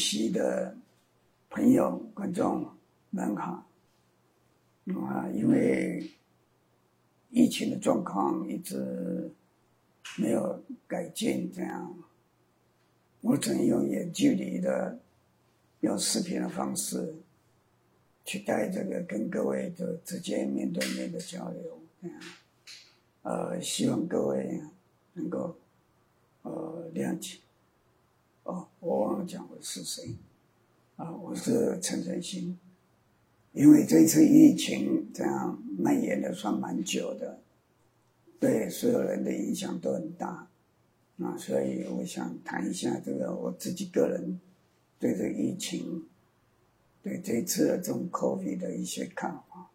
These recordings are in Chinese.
席的朋友、观众们好。啊，因为疫情的状况一直没有改进，这样我只能用远距离的、用视频的方式去带这个跟各位的直接面对面的交流。这样，呃，希望各位能够呃谅解。哦，我忘了讲我是谁啊？我是陈振兴。因为这次疫情这样蔓延的算蛮久的，对所有人的影响都很大，啊，所以我想谈一下这个我自己个人对这疫情，对这次的这种 COVID 的一些看法。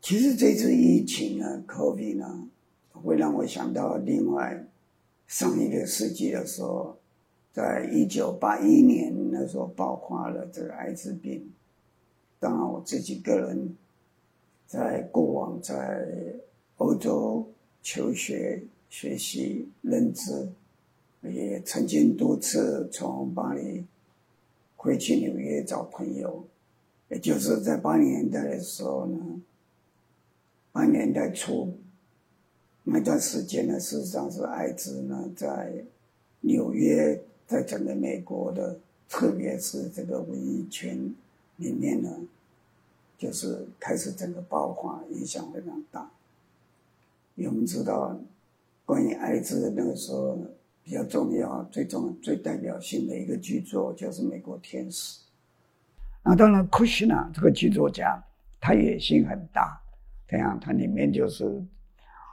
其实这次疫情呢，COVID 呢，会让我想到另外上一个世纪的时候，在一九八一年那时候爆发了这个艾滋病。当然，我自己个人在过往在欧洲求学、学习、认知，也曾经多次从巴黎回去纽约找朋友。也就是在八零年代的时候呢，八零年代初那段时间呢，事实上是艾滋呢在纽约，在整个美国的，特别是这个文艺圈里面呢。就是开始整个爆发，影响非常大。因为我们知道，关于艾滋那个时候比较重要、最重、最代表性的一个剧作就是《美国天使》。那当然，库西纳这个剧作家，他野心很大，这样他里面就是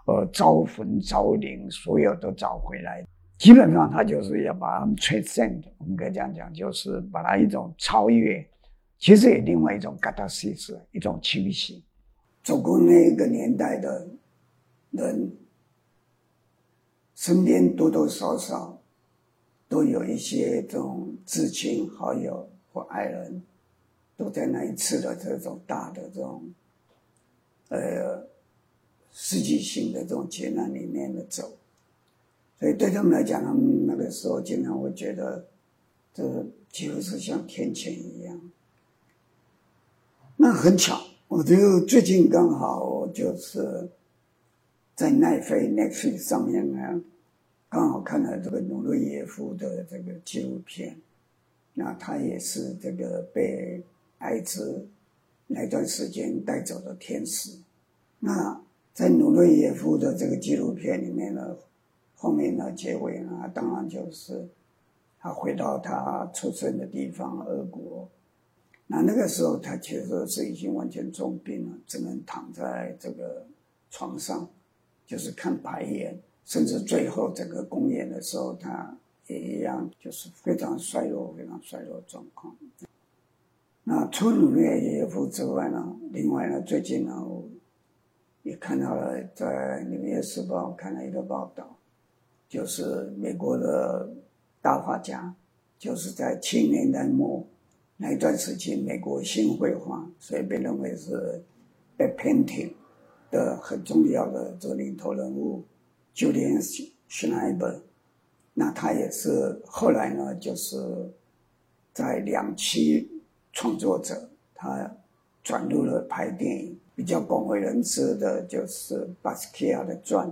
呃招魂招灵，所有都找回来。基本上他就是要把他们 transcend，我们可以这样讲，就是把它一种超越。其实也另外一种 g a t a s i s 一种清醒。走过那个年代的人，身边多多少少都有一些这种至亲好友或爱人，都在那一次的这种大的这种呃世纪性的这种劫难里面的走。所以对他们来讲，他们那个时候经常会觉得，这几乎是像天谴一样。那很巧，我就最近刚好就是在奈飞 Netflix 上面呢，刚好看了这个努瑞耶夫的这个纪录片。那他也是这个被艾滋那段时间带走的天使。那在努瑞耶夫的这个纪录片里面呢，后面呢结尾呢，当然就是他回到他出生的地方俄国。那那个时候，他其实是已经完全重病了，只能躺在这个床上，就是看排演，甚至最后整个公演的时候，他也一样，就是非常衰弱、非常衰弱状况。那除了努列耶夫之外呢，另外呢，最近呢，也看到了在《纽约时报》看了一个报道，就是美国的大画家，就是在七年代末。那一段时期，美国新绘画，所以被认为是 bad painting 的很重要的这个领头人物，Julian Schneider。那他也是后来呢，就是在两期创作者，他转入了拍电影，比较广为人知的就是巴斯克亚的传，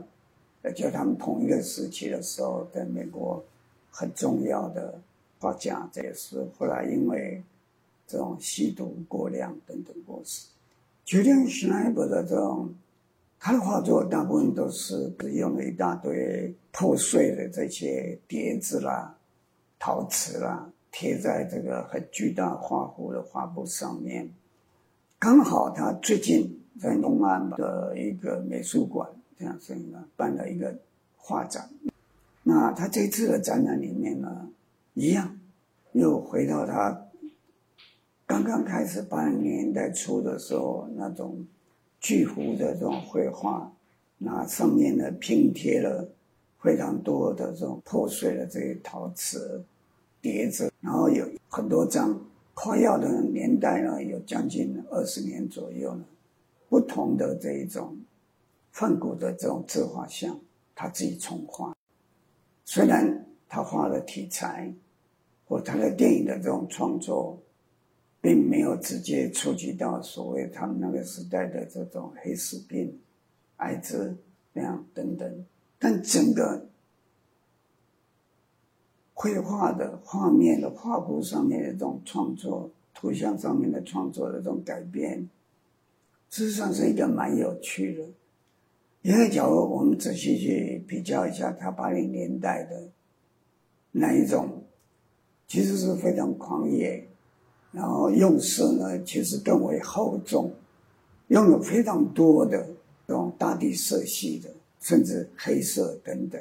就他们同一个时期的时候，在美国很重要的画家，这也是后来因为。这种吸毒过量等等过失，决定施耐伯的这种，他的画作大部分都是用了一大堆破碎的这些碟子啦、陶瓷啦，贴在这个很巨大画幅的画布上面。刚好他最近在东安的一个美术馆，这样所以呢办了一个画展。那他这次的展览里面呢，一样又回到他。刚刚开始八零年代初的时候，那种巨幅的这种绘画，那上面呢拼贴了非常多的这种破碎的这些陶瓷碟子，然后有很多张夸耀的年代呢，有将近二十年左右了，不同的这一种梵谷的这种自画像，他自己重画，虽然他画的题材。或他的电影的这种创作，并没有直接触及到所谓他们那个时代的这种黑死病、艾滋那样等等，但整个绘画的画面的画布上面的这种创作、图像上面的创作的这种改变，事实上是一个蛮有趣的。因为假如我们仔细去比较一下他八零年代的那一种。其实是非常狂野，然后用色呢，其实更为厚重，用了非常多的这种大地色系的，甚至黑色等等。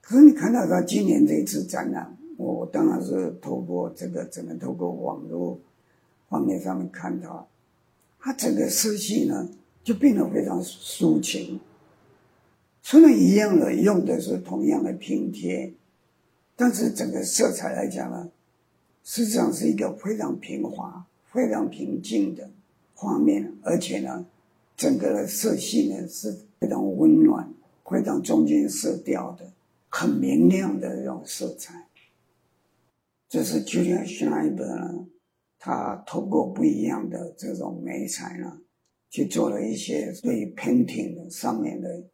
可是你看到他今年这一次展览，我当然是透过这个，只能透过网络方面上面看到，他整个色系呢就变得非常抒情。虽然一样的用的是同样的拼贴。但是整个色彩来讲呢，实际上是一个非常平滑、非常平静的画面，而且呢，整个的色系呢是非常温暖、非常中间色调的、很明亮的这种色彩。这是 Julian Schneider 呢，他透过不一样的这种媒材呢，去做了一些对于 painting 上面的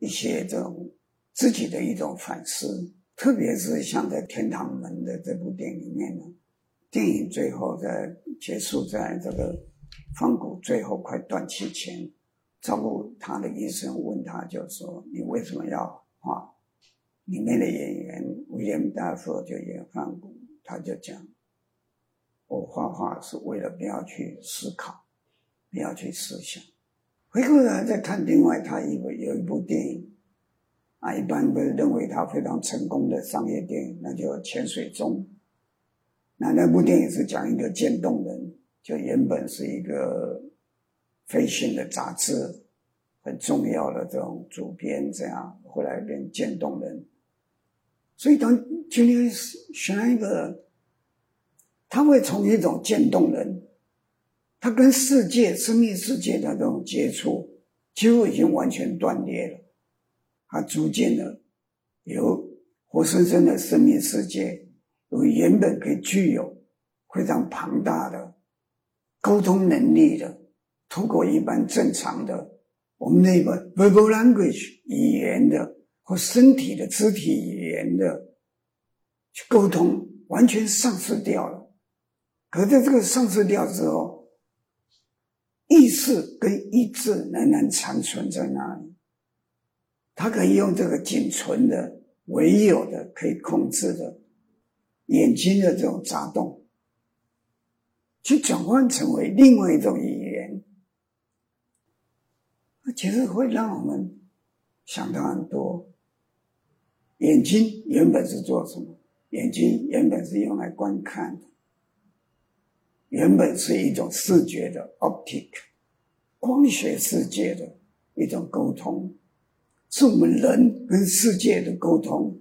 一些这种自己的一种反思。特别是像在《天堂门》的这部电影里面呢，电影最后在结束在这个方谷最后快断气前，照顾他的医生问他就说：“你为什么要画？”里面的演员威廉大夫就演方谷，他就讲：“我画画是为了不要去思考，你要去思想。”回过头来再看另外他一部有一部电影。啊，一般不认为他非常成功的商业电影，那就《潜水钟》。那那部电影是讲一个渐冻人，就原本是一个飞行的杂志很重要的这种主编，这样后来变渐冻人。所以当今天选一个，他会从一种渐冻人，他跟世界、生命世界的这种接触，几乎已经完全断裂了。他逐渐的由活生生的生命世界，由原本可以具有非常庞大的沟通能力的，通过一般正常的我们那个 verbal language 语言的或身体的肢体语言的去沟通，完全丧失掉了。可在这个丧失掉之后，意识跟意志仍然残存在那里。他可以用这个仅存的、唯有的、可以控制的眼睛的这种眨动，去转换成为另外一种语言，那其实会让我们想到很多。眼睛原本是做什么？眼睛原本是用来观看的，原本是一种视觉的 optic，光学世界的一种沟通。是我们人跟世界的沟通，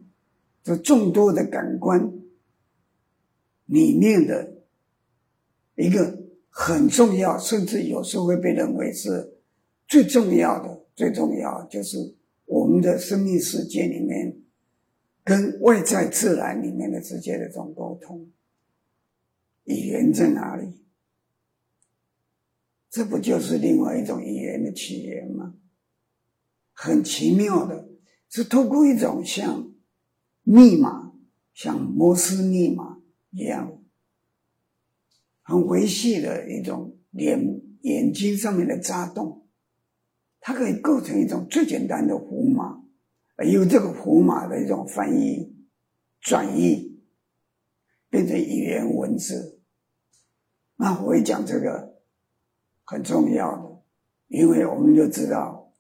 这众多的感官里面的一个很重要，甚至有时候会被认为是最重要的。最重要就是我们的生命世界里面跟外在自然里面的之间的这种沟通，语言在哪里？这不就是另外一种语言的起源吗？很奇妙的，是透过一种像密码、像摩斯密码一样，很维系的一种眼眼睛上面的眨动，它可以构成一种最简单的符码，而由这个符码的一种翻译、转译，变成语言文字。那我会讲这个很重要的，因为我们就知道。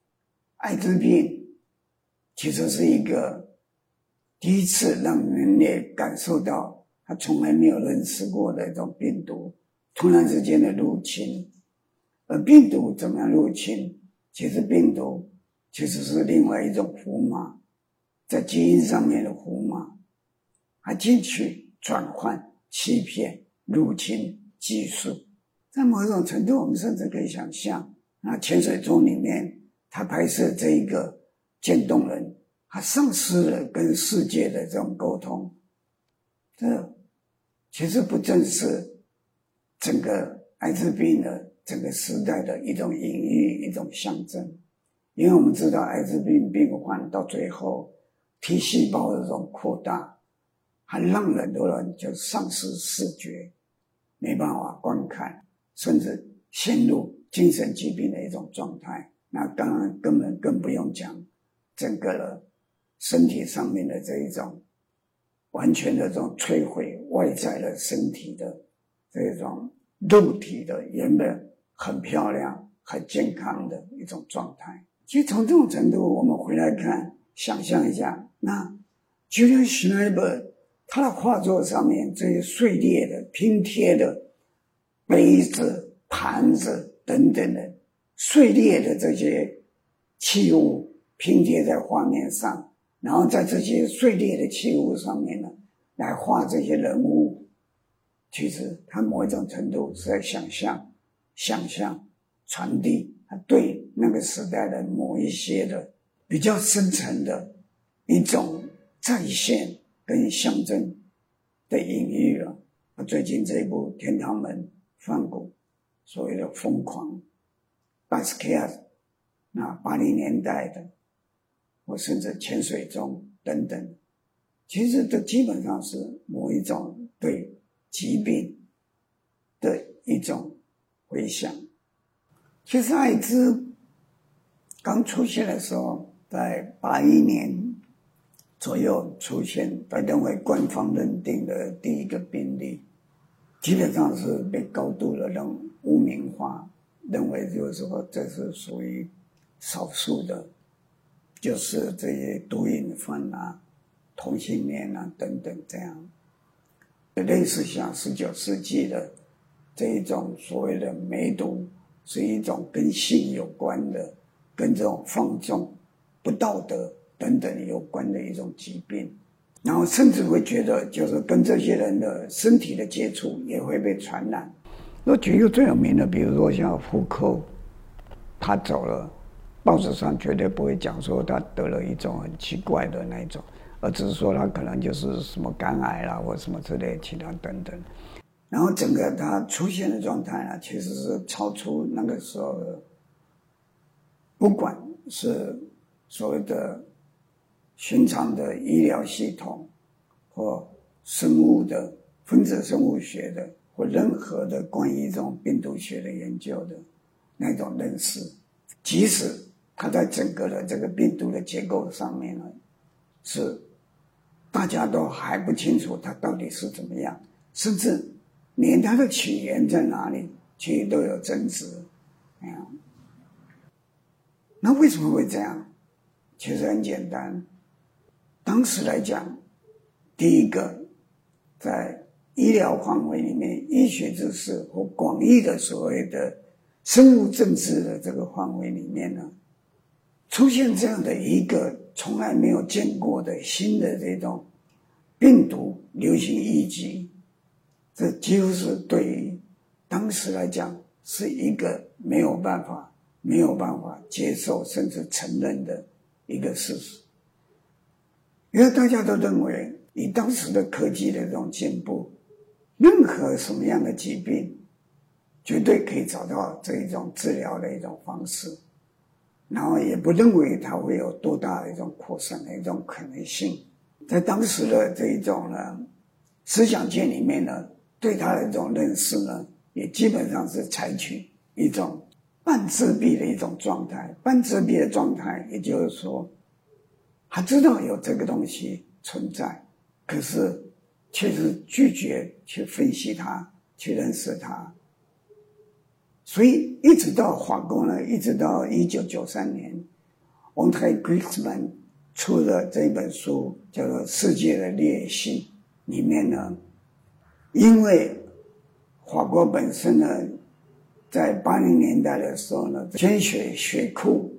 艾滋病其实是一个第一次让人类感受到他从来没有认识过的一种病毒突然之间的入侵，而病毒怎么样入侵？其实病毒其实是另外一种符码，在基因上面的符码，它进去转换、欺骗、入侵技术，在某种程度，我们甚至可以想象，那潜水钟里面。他拍摄这一个渐冻人，他丧失了跟世界的这种沟通，这其实不正是整个艾滋病的整个时代的一种隐喻、一种象征。因为我们知道，艾滋病病患到最后 T 细胞的这种扩大，还让很多人就丧失视觉，没办法观看，甚至陷入精神疾病的一种状态。那当然根本更不用讲整个的身体上面的这一种完全的这种摧毁外在的身体的这种肉体的原本很漂亮、很健康的一种状态。其实从这种程度，我们回来看，想象一下，那 Julian Schneider 他的画作上面这些碎裂的、拼贴的杯子、盘子等等的碎裂的这些器物拼贴在画面上，然后在这些碎裂的器物上面呢，来画这些人物，其实他某一种程度是在想象、想象、传递他。对那个时代的某一些的比较深层的一种再现跟象征的隐喻了。最近这一部《天堂门》翻古所谓的疯狂巴斯克亚，那八零年代的，或甚至潜水中等等，其实都基本上是某一种对疾病的一种回想。其实艾滋刚出现的时候，在八一年左右出现，被认为官方认定的第一个病例，基本上是被高度的人污名化，认为就是说这是属于少数的，就是这些毒瘾犯啊、同性恋啊等等这样，类似像十九世纪的这一种所谓的梅毒。是一种跟性有关的、跟这种放纵、不道德等等有关的一种疾病，然后甚至会觉得，就是跟这些人的身体的接触也会被传染。那举一个最有名的，比如说像福寇，他走了，报纸上绝对不会讲说他得了一种很奇怪的那种，而只是说他可能就是什么肝癌啦，或什么之类其他等等。然后整个他出现的状态呢，其实是超出那个时候的，不管是所谓的寻常的医疗系统，或生物的分子生物学的，或任何的关于这种病毒学的研究的那种认识，即使它在整个的这个病毒的结构上面呢，是大家都还不清楚它到底是怎么样，甚至。连它的起源在哪里，其实都有争执。那为什么会这样？其实很简单。当时来讲，第一个，在医疗范围里面，医学知识和广义的所谓的生物政治的这个范围里面呢，出现这样的一个从来没有见过的新的这种病毒流行疫情。这几乎是对于当时来讲是一个没有办法、没有办法接受甚至承认的一个事实，因为大家都认为以当时的科技的这种进步，任何什么样的疾病，绝对可以找到这一种治疗的一种方式，然后也不认为它会有多大的一种扩散的一种可能性，在当时的这一种呢思想界里面呢。对他的这种认识呢，也基本上是采取一种半自闭的一种状态。半自闭的状态，也就是说，他知道有这个东西存在，可是却是拒绝去分析它、去认识它。所以，一直到法国呢，一直到一九九三年，王泰 Griezmann 出的这本书叫做《世界的裂隙》，里面呢。因为法国本身呢，在八零年代的时候呢，天水水库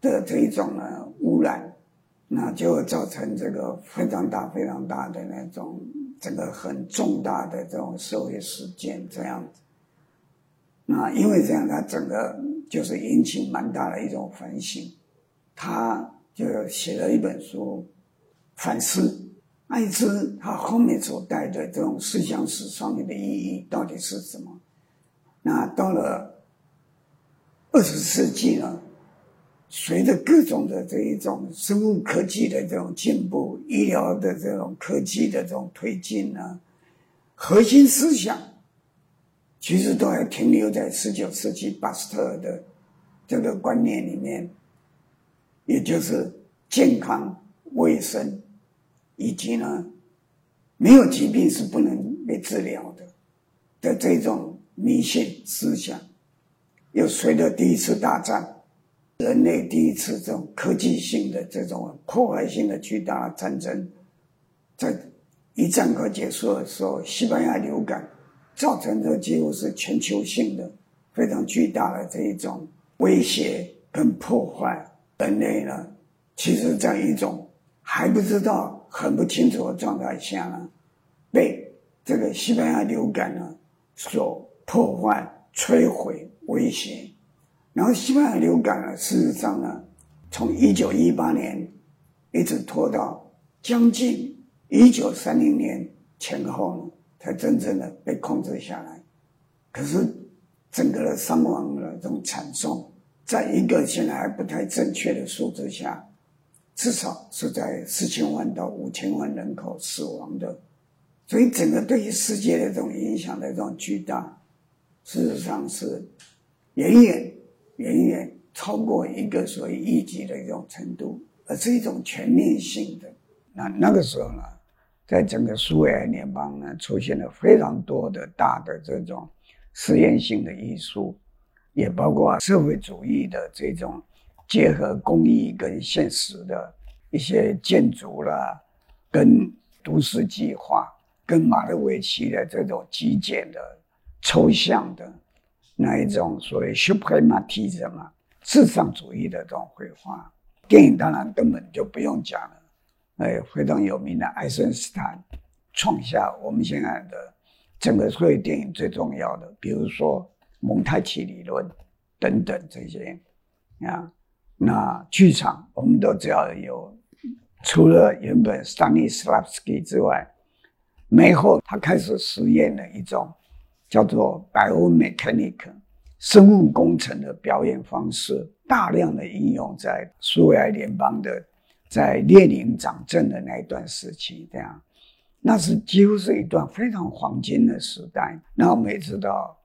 的这一种呢污染，那就造成这个非常大、非常大的那种整个很重大的这种社会事件这样子。那因为这样，他整个就是引起蛮大的一种反省，他就写了一本书反思。艾滋他后面所带的这种思想史上面的意义到底是什么？那到了二十世纪呢？随着各种的这一种生物科技的这种进步，医疗的这种科技的这种推进呢，核心思想其实都还停留在十九世纪巴斯特的这个观念里面，也就是健康、卫生，以及呢没有疾病是不能被治疗的的这种迷信思想，又随着第一次大战。人类第一次这种科技性的、这种破坏性的巨大战争，在一战快结束的时候，西班牙流感造成的几乎是全球性的非常巨大的这一种威胁跟破坏。人类呢，其实在一种还不知道、很不清楚的状态下呢，被这个西班牙流感呢所破坏、摧毁、威胁。然后西班牙流感呢，事实上呢，从一九一八年一直拖到将近一九三零年前后呢，才真正的被控制下来。可是整个的伤亡的这种惨重，在一个现在还不太正确的数字下，至少是在四千万到五千万人口死亡的。所以整个对于世界的这种影响的这种巨大，事实上是远远。远远超过一个所谓一级的一种程度，而是一种全面性的。那那个时候呢，在整个苏维埃联邦呢，出现了非常多的大的这种实验性的艺术，也包括社会主义的这种结合工艺跟现实的一些建筑啦，跟都市计划，跟马德维奇的这种极简的抽象的。那一种所谓 suprematism 嘛，至上主义的这种绘画，电影当然根本就不用讲了。哎，非常有名的爱森斯坦，创下我们现在的整个所有电影最重要的，比如说蒙太奇理论等等这些啊。那剧场我们都知道有，除了原本 Stanislavski 之外，梅后他开始实验了一种。叫做 biomechanic 生物工程的表演方式，大量的应用在苏维埃联邦的，在列宁掌政的那一段时期，这样，那是几乎是一段非常黄金的时代。那我们也知道，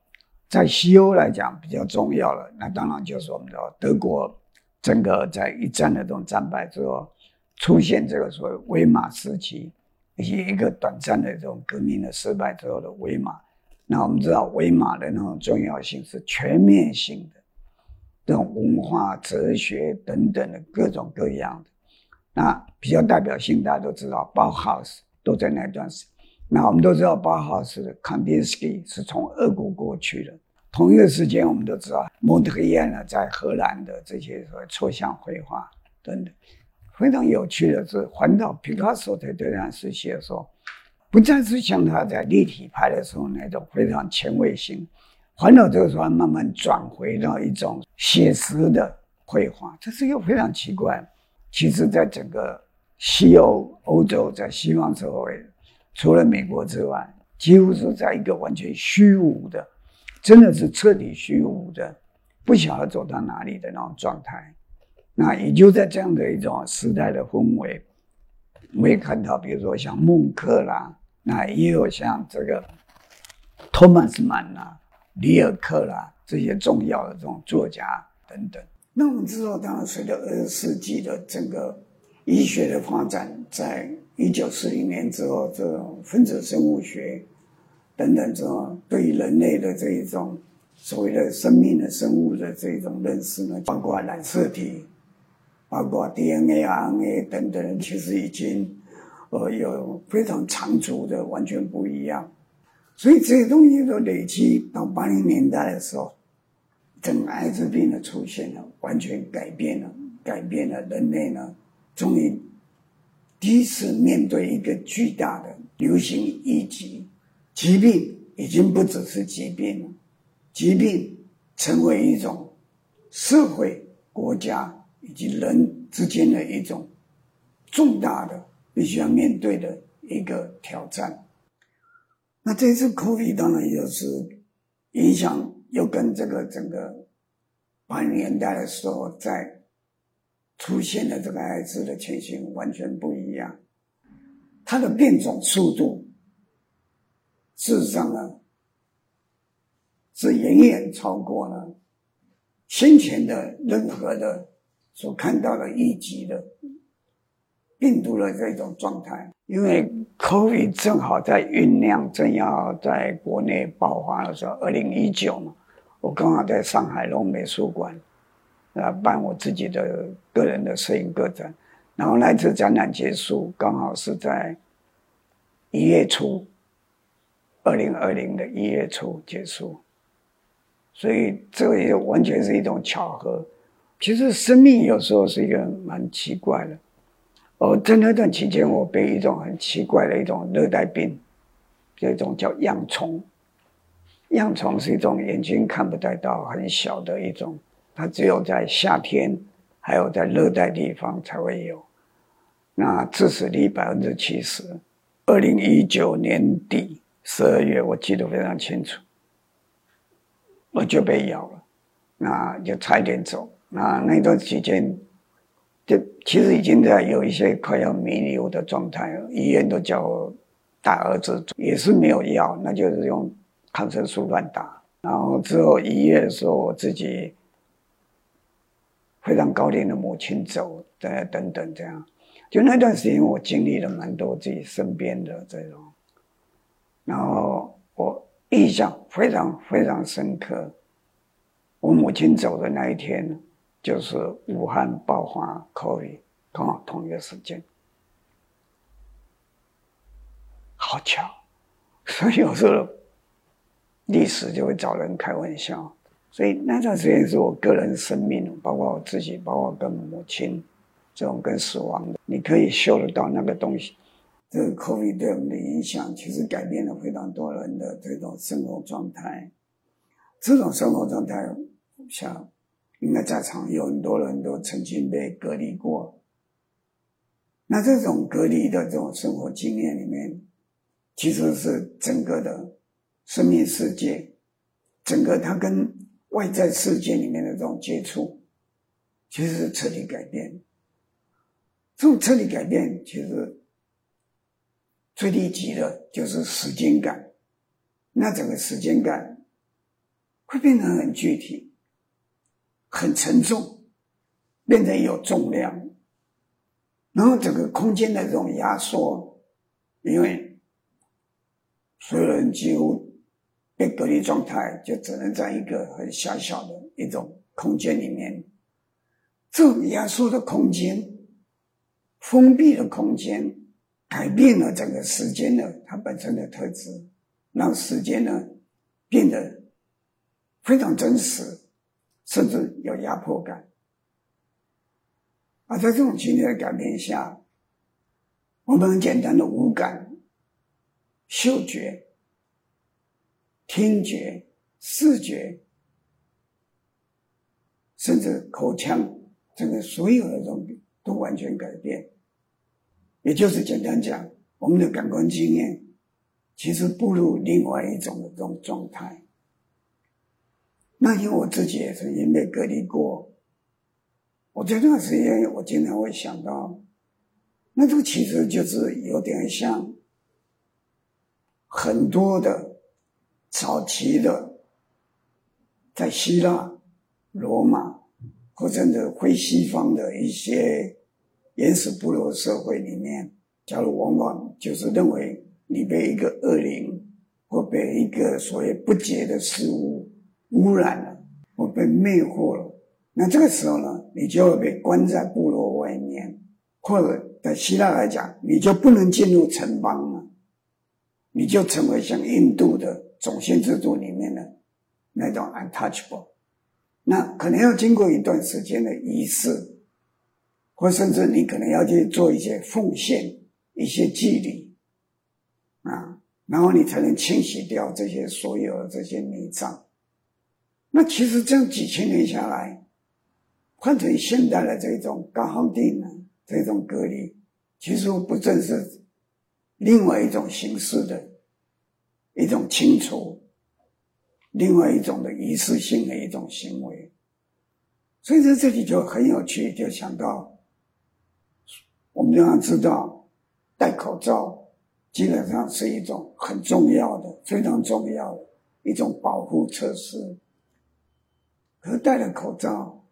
在西欧来讲比较重要了，那当然就是我们的德国，整个在一战的这种战败之后，出现这个所谓威马时期，以及一个短暂的这种革命的失败之后的威马。那我们知道，维马的那种重要性是全面性的，这种文化、哲学等等的各种各样的。那比较代表性，大家都知道，包豪斯都在那段时。那我们都知道，包豪斯的 Kandinsky 是从俄国过去的。同一个时间，我们都知道，蒙特利尔呢，在荷兰的这些所谓抽象绘画等等。非常有趣的是，环到皮卡索在这段时期的时候。不再是像他在立体派的时候那种非常前卫性，环岛这个时候慢慢转回到一种写实的绘画，这是又非常奇怪。其实，在整个西欧、欧洲，在西方社会，除了美国之外，几乎是在一个完全虚无的，真的是彻底虚无的，不晓得走到哪里的那种状态。那也就在这样的一种时代的氛围，我也看到，比如说像孟克啦。那也有像这个托马斯曼呐、里尔克啦这些重要的这种作家等等。那我们知道，当然随着二十世纪的整个医学的发展，在一九四零年之后，这种分子生物学等等这种对于人类的这一种所谓的生命的生物的这种认识呢，包括染色体、包括 DNA、RNA 等等，其实已经。呃，有非常长足的，完全不一样，所以这些东西都累积到八零年代的时候，整个艾滋病的出现了，完全改变了，改变了人类呢，终于第一次面对一个巨大的流行疫疾，疾病已经不只是疾病了，疾病成为一种社会、国家以及人之间的一种重大的。必须要面对的一个挑战。那这次 COVID 当然也是影响，又跟这个整个八零年代的时候在出现的这个艾滋的情形完全不一样，它的变种速度，事实上呢，是远远超过了先前的任何的所看到的一级的病毒的这种状态。因为 COVID 正好在酝酿，正要在国内爆发的时候，二零一九嘛，我刚好在上海龙美术馆啊办我自己的个人的摄影个展，然后那次展览结束，刚好是在一月初，二零二零的一月初结束，所以这也完全是一种巧合。其实生命有时候是一个蛮奇怪的。哦，在那段期间，我被一种很奇怪的一种热带病，这种叫恙虫。恙虫是一种眼睛看不太到、很小的一种，它只有在夏天，还有在热带地方才会有。那致死率百分之七十。二零一九年底十二月，我记得非常清楚，我就被咬了，那就差一点走。那那段期间。其实已经在有一些快要弥留的状态，医院都叫我大儿子，也是没有药，那就是用抗生素乱打。然后之后一月的时候，我自己非常高龄的母亲走，等等等这样，就那段时间我经历了蛮多自己身边的这种，然后我印象非常非常深刻，我母亲走的那一天。就是武汉爆发 COVID，刚好同一个时间，好巧，所以有时候历史就会找人开玩笑。所以那段时间是我个人生命，包括我自己，包括跟母亲这种跟死亡的，你可以嗅得到那个东西。这个 COVID 对我们的影响，其实改变了非常多人的这种生活状态。这种生活状态，像。应该在场有很多人都曾经被隔离过。那这种隔离的这种生活经验里面，其实是整个的生命世界，整个他跟外在世界里面的这种接触，其实是彻底改变。这种彻底改变，其实最低级的就是时间感。那整个时间感会变得很具体。很沉重，变成有重量，然后整个空间的这种压缩，因为所有人几乎被隔离状态，就只能在一个很狭小的一种空间里面。这种压缩的空间、封闭的空间，改变了整个时间的它本身的特质，让时间呢变得非常真实。甚至有压迫感，而在这种情绪的改变下，我们很简单的五感、嗅觉、听觉、视觉，甚至口腔，这个所有的东西都完全改变。也就是简单讲，我们的感官经验其实步入另外一种的这种状态。那因为我自己也曾经被隔离过，我这段时间我经常会想到，那这个其实就是有点像很多的早期的在希腊、罗马或者的非西方的一些原始部落社会里面，假如往往就是认为你被一个恶灵或被一个所谓不洁的事物。污染了，或被魅惑了，那这个时候呢，你就会被关在部落外面，或者在希腊来讲，你就不能进入城邦了，你就成为像印度的种姓制度里面的那种 untouchable。那可能要经过一段时间的仪式，或甚至你可能要去做一些奉献、一些祭礼啊，然后你才能清洗掉这些所有的这些内脏。那其实这样几千年下来，换成现代的这种高耗电呢，这种隔离，其实不正是另外一种形式的一种清除，另外一种的仪式性的一种行为。所以在这里就很有趣，就想到我们要知道戴口罩。基本上是一种很重要的、非常重要的一种保护措施。和戴了口罩，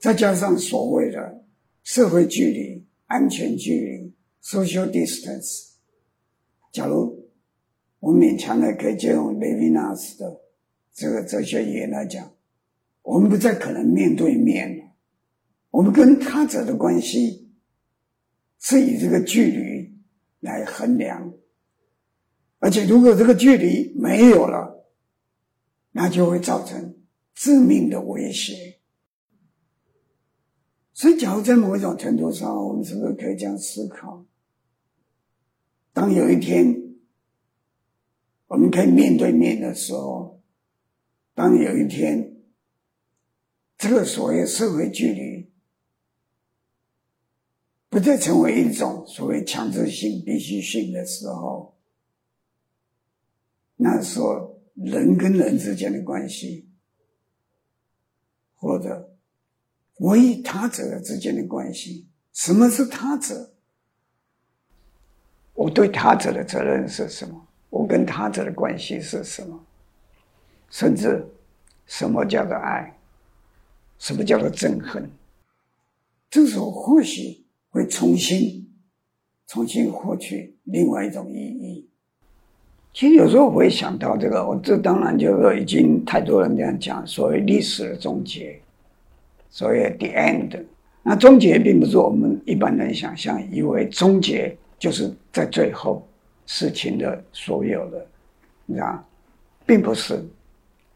再加上所谓的社会距离、安全距离 （social distance），假如我勉强的可以借用雷维纳斯的这个哲学语言来讲，我们不再可能面对面了。我们跟他者的关系是以这个距离。来衡量，而且如果这个距离没有了，那就会造成致命的威胁。所以，假如在某一种程度上，我们是不是可以这样思考：当有一天我们可以面对面的时候，当有一天这个所谓社会距离，不再成为一种所谓强制性、必须性的时候，那时候人跟人之间的关系，或者我与他者之间的关系，什么是他者？我对他者的责任是什么？我跟他者的关系是什么？甚至什么叫做爱？什么叫做憎恨？这时候或许。会重新、重新获取另外一种意义。其实有时候我会想到这个，我这当然就是说已经太多人这样讲，所谓历史的终结，所谓 the end。那终结并不是我们一般人想象，以为终结就是在最后事情的所有的，你知道，并不是。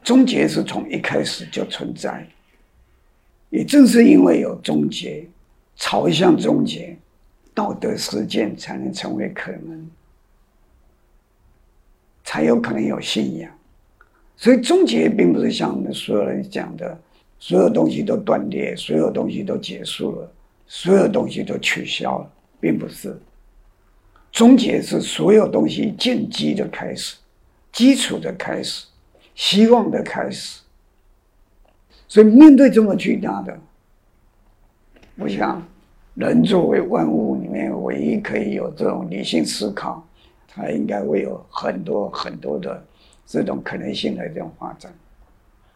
终结是从一开始就存在，也正是因为有终结。朝向终结，道德实践才能成为可能，才有可能有信仰。所以终结并不是像我们所有人讲的，所有东西都断裂，所有东西都结束了，所有东西都取消了，并不是。终结是所有东西建基的开始，基础的开始，希望的开始。所以面对这么巨大的。我想，人作为万物里面唯一可以有这种理性思考，他应该会有很多很多的这种可能性的这种发展。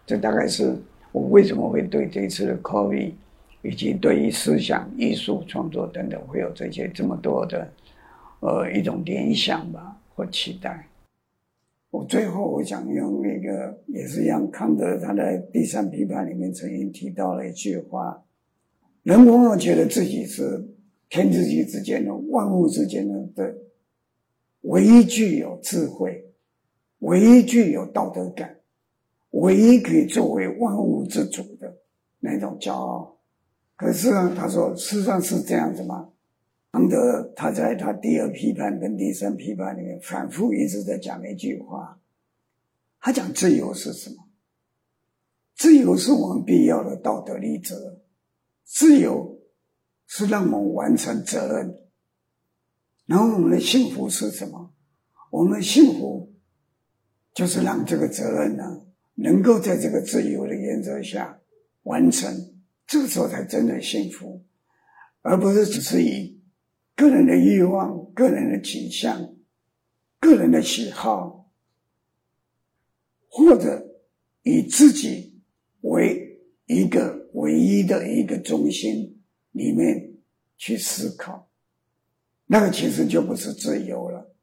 这大概是我为什么会对这次的 COVID 以及对于思想艺术创作等等会有这些这么多的呃一种联想吧或期待。我最后我想用那个也是让康德他在第三批判里面曾经提到了一句话。人往往觉得自己是天地之间的万物之间的的唯一具有智慧、唯一具有道德感、唯一可以作为万物之主的那种骄傲。可是呢，他说，事实上是这样子吗？康德他在他第二批判跟第三批判里面反复一直在讲一句话，他讲自由是什么？自由是我们必要的道德立则。自由是让我们完成责任，然后我们的幸福是什么？我们的幸福就是让这个责任呢，能够在这个自由的原则下完成，这个时候才真的幸福，而不是只是以个人的欲望、个人的倾向、个人的喜好，或者以自己为一个。唯一的一个中心里面去思考，那个其实就不是自由了。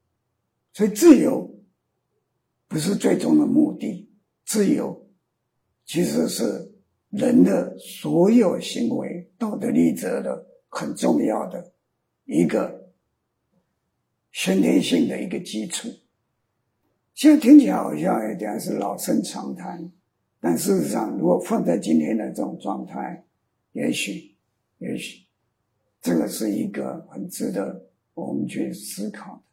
所以自由不是最终的目的，自由其实是人的所有行为道德立则的很重要的一个先天性的一个基础。现在听起来好像有点是老生常谈。但事实上，如果放在今天的这种状态，也许，也许，这个是一个很值得我们去思考的。